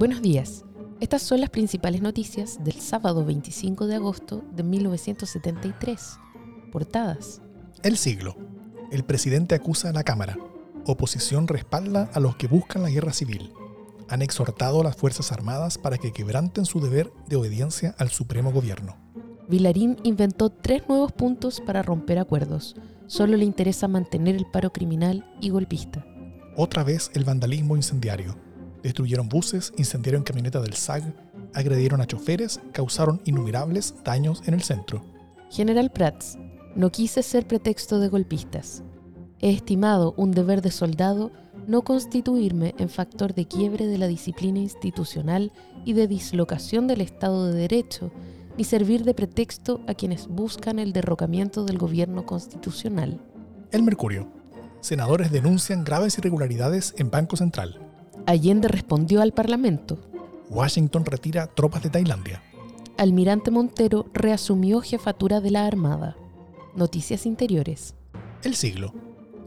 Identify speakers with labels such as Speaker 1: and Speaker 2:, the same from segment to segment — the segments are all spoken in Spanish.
Speaker 1: Buenos días. Estas son las principales noticias del sábado 25 de agosto de 1973. Portadas.
Speaker 2: El siglo. El presidente acusa a la Cámara. Oposición respalda a los que buscan la guerra civil. Han exhortado a las Fuerzas Armadas para que quebranten su deber de obediencia al Supremo Gobierno.
Speaker 1: Vilarín inventó tres nuevos puntos para romper acuerdos. Solo le interesa mantener el paro criminal y golpista.
Speaker 2: Otra vez el vandalismo incendiario Destruyeron buses, incendiaron camionetas del SAG, agredieron a choferes, causaron innumerables daños en el centro.
Speaker 1: General Prats, no quise ser pretexto de golpistas. He estimado un deber de soldado no constituirme en factor de quiebre de la disciplina institucional y de dislocación del Estado de Derecho, ni servir de pretexto a quienes buscan el derrocamiento del gobierno constitucional.
Speaker 2: El Mercurio. Senadores denuncian graves irregularidades en Banco Central.
Speaker 1: Allende respondió al Parlamento.
Speaker 2: Washington retira tropas de Tailandia.
Speaker 1: Almirante Montero reasumió jefatura de la Armada. Noticias Interiores.
Speaker 2: El siglo.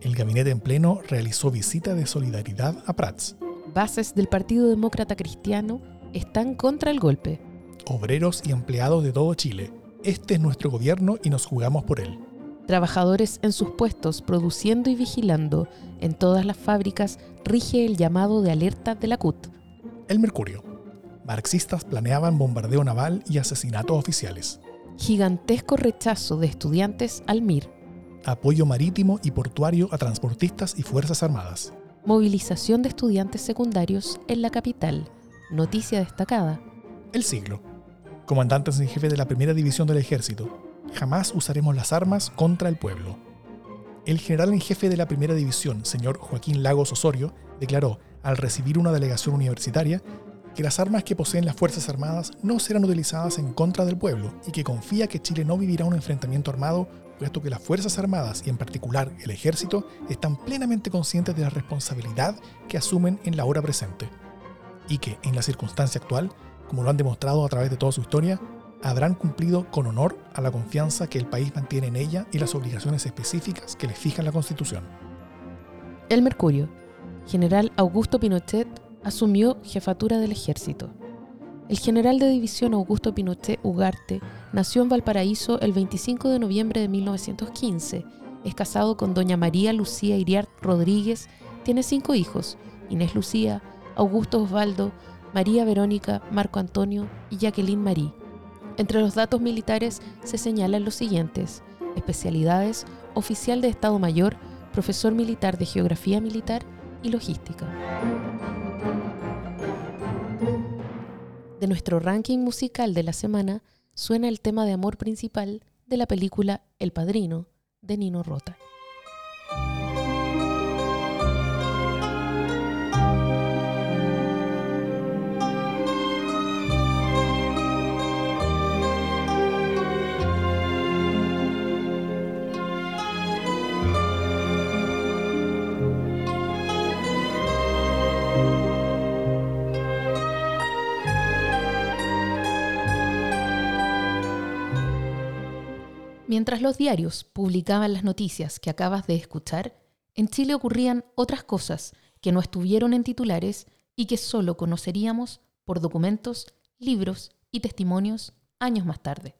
Speaker 2: El gabinete en pleno realizó visita de solidaridad a Prats.
Speaker 1: Bases del Partido Demócrata Cristiano están contra el golpe.
Speaker 2: Obreros y empleados de todo Chile. Este es nuestro gobierno y nos jugamos por él
Speaker 1: trabajadores en sus puestos produciendo y vigilando en todas las fábricas, rige el llamado de alerta de la CUT.
Speaker 2: El Mercurio. Marxistas planeaban bombardeo naval y asesinatos oficiales.
Speaker 1: Gigantesco rechazo de estudiantes al MIR.
Speaker 2: Apoyo marítimo y portuario a transportistas y Fuerzas Armadas.
Speaker 1: Movilización de estudiantes secundarios en la capital. Noticia destacada.
Speaker 2: El siglo. Comandantes en jefe de la primera división del ejército, Jamás usaremos las armas contra el pueblo. El general en jefe de la primera división, señor Joaquín Lagos Osorio, declaró, al recibir una delegación universitaria, que las armas que poseen las Fuerzas Armadas no serán utilizadas en contra del pueblo y que confía que Chile no vivirá un enfrentamiento armado, puesto que las Fuerzas Armadas y en particular el Ejército están plenamente conscientes de la responsabilidad que asumen en la hora presente. Y que, en la circunstancia actual, como lo han demostrado a través de toda su historia, habrán cumplido con honor a la confianza que el país mantiene en ella y las obligaciones específicas que le fija la Constitución.
Speaker 1: El Mercurio. General Augusto Pinochet asumió jefatura del ejército. El general de división Augusto Pinochet Ugarte nació en Valparaíso el 25 de noviembre de 1915. Es casado con doña María Lucía Iriart Rodríguez. Tiene cinco hijos, Inés Lucía, Augusto Osvaldo, María Verónica, Marco Antonio y Jacqueline Marie. Entre los datos militares se señalan los siguientes. Especialidades, oficial de Estado Mayor, profesor militar de Geografía Militar y Logística. De nuestro ranking musical de la semana suena el tema de amor principal de la película El Padrino de Nino Rota. Mientras los diarios publicaban las noticias que acabas de escuchar, en Chile ocurrían otras cosas que no estuvieron en titulares y que solo conoceríamos por documentos, libros y testimonios años más tarde.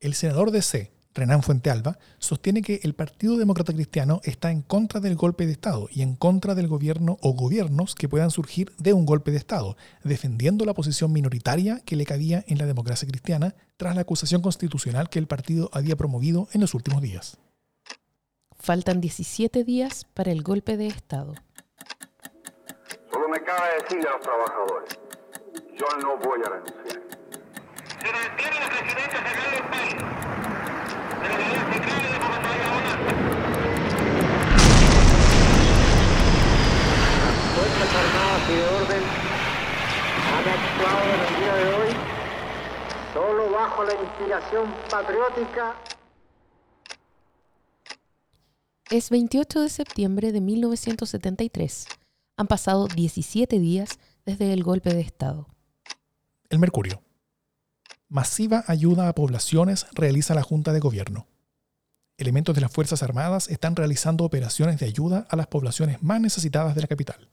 Speaker 2: El senador de C, Renan Fuentealba, sostiene que el Partido Demócrata Cristiano está en contra del golpe de Estado y en contra del gobierno o gobiernos que puedan surgir de un golpe de Estado, defendiendo la posición minoritaria que le cabía en la democracia cristiana tras la acusación constitucional que el partido había promovido en los últimos días.
Speaker 1: Faltan 17 días para el golpe de Estado.
Speaker 3: Solo me cabe decirle a los trabajadores, yo no voy a renunciar. Se mantiene la presidencia general del país.
Speaker 4: Fuerzas Armadas y de Orden han actuado en el día de hoy solo bajo la inspiración patriótica.
Speaker 1: Es 28 de septiembre de 1973. Han pasado 17 días desde el golpe de Estado.
Speaker 2: El Mercurio. Masiva ayuda a poblaciones realiza la Junta de Gobierno. Elementos de las Fuerzas Armadas están realizando operaciones de ayuda a las poblaciones más necesitadas de la capital.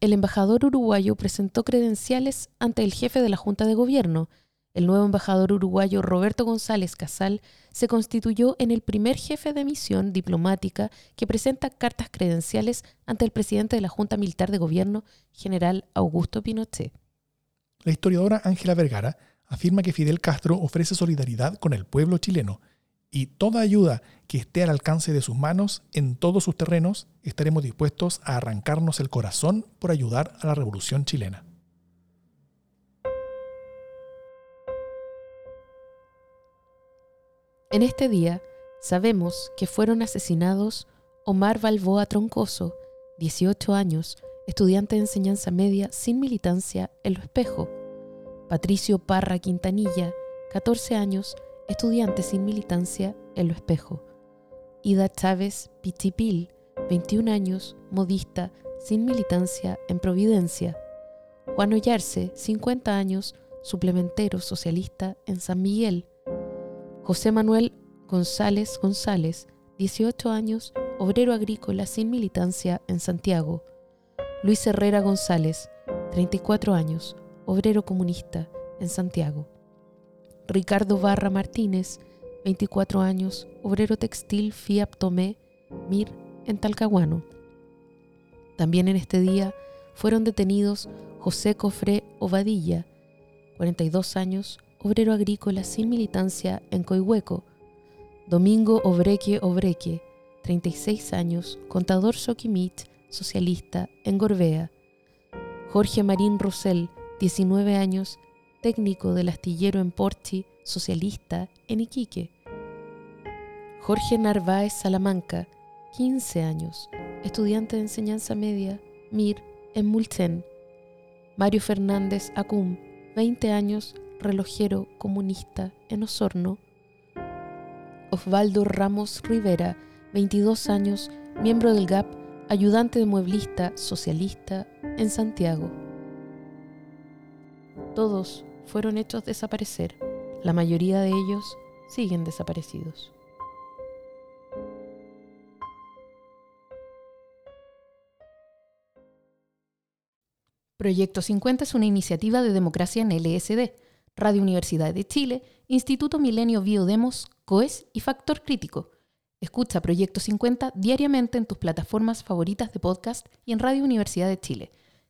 Speaker 1: El embajador uruguayo presentó credenciales ante el jefe de la Junta de Gobierno. El nuevo embajador uruguayo Roberto González Casal se constituyó en el primer jefe de misión diplomática que presenta cartas credenciales ante el presidente de la Junta Militar de Gobierno, general Augusto Pinochet.
Speaker 2: La historiadora Ángela Vergara afirma que Fidel Castro ofrece solidaridad con el pueblo chileno y toda ayuda que esté al alcance de sus manos en todos sus terrenos, estaremos dispuestos a arrancarnos el corazón por ayudar a la revolución chilena.
Speaker 1: En este día sabemos que fueron asesinados Omar Balboa Troncoso, 18 años, estudiante de enseñanza media sin militancia en Lo Espejo, Patricio Parra Quintanilla, 14 años, estudiante sin militancia en Lo Espejo. Ida Chávez Pichipil, 21 años, modista sin militancia en Providencia. Juan Ollarse, 50 años, suplementero socialista en San Miguel. José Manuel González González, 18 años, obrero agrícola sin militancia en Santiago. Luis Herrera González, 34 años, obrero comunista en Santiago. Ricardo Barra Martínez, 24 años, obrero textil FIAP Tomé, MIR, en Talcahuano. También en este día fueron detenidos José Cofré Ovadilla, 42 años, obrero agrícola sin militancia en Coihueco, Domingo Obreque Obreque, 36 años, contador Soquimich, socialista en Gorbea, Jorge Marín Rosell, 19 años, técnico del astillero en Porchi, socialista en Iquique. Jorge Narváez Salamanca, 15 años, estudiante de enseñanza media, MIR, en Mulchen. Mario Fernández Acum, 20 años, relojero comunista en Osorno. Osvaldo Ramos Rivera, 22 años, miembro del GAP, ayudante de mueblista socialista en Santiago. Todos fueron hechos desaparecer. La mayoría de ellos siguen desaparecidos. Proyecto 50 es una iniciativa de democracia en LSD, Radio Universidad de Chile, Instituto Milenio Biodemos, COES y Factor Crítico. Escucha Proyecto 50 diariamente en tus plataformas favoritas de podcast y en Radio Universidad de Chile.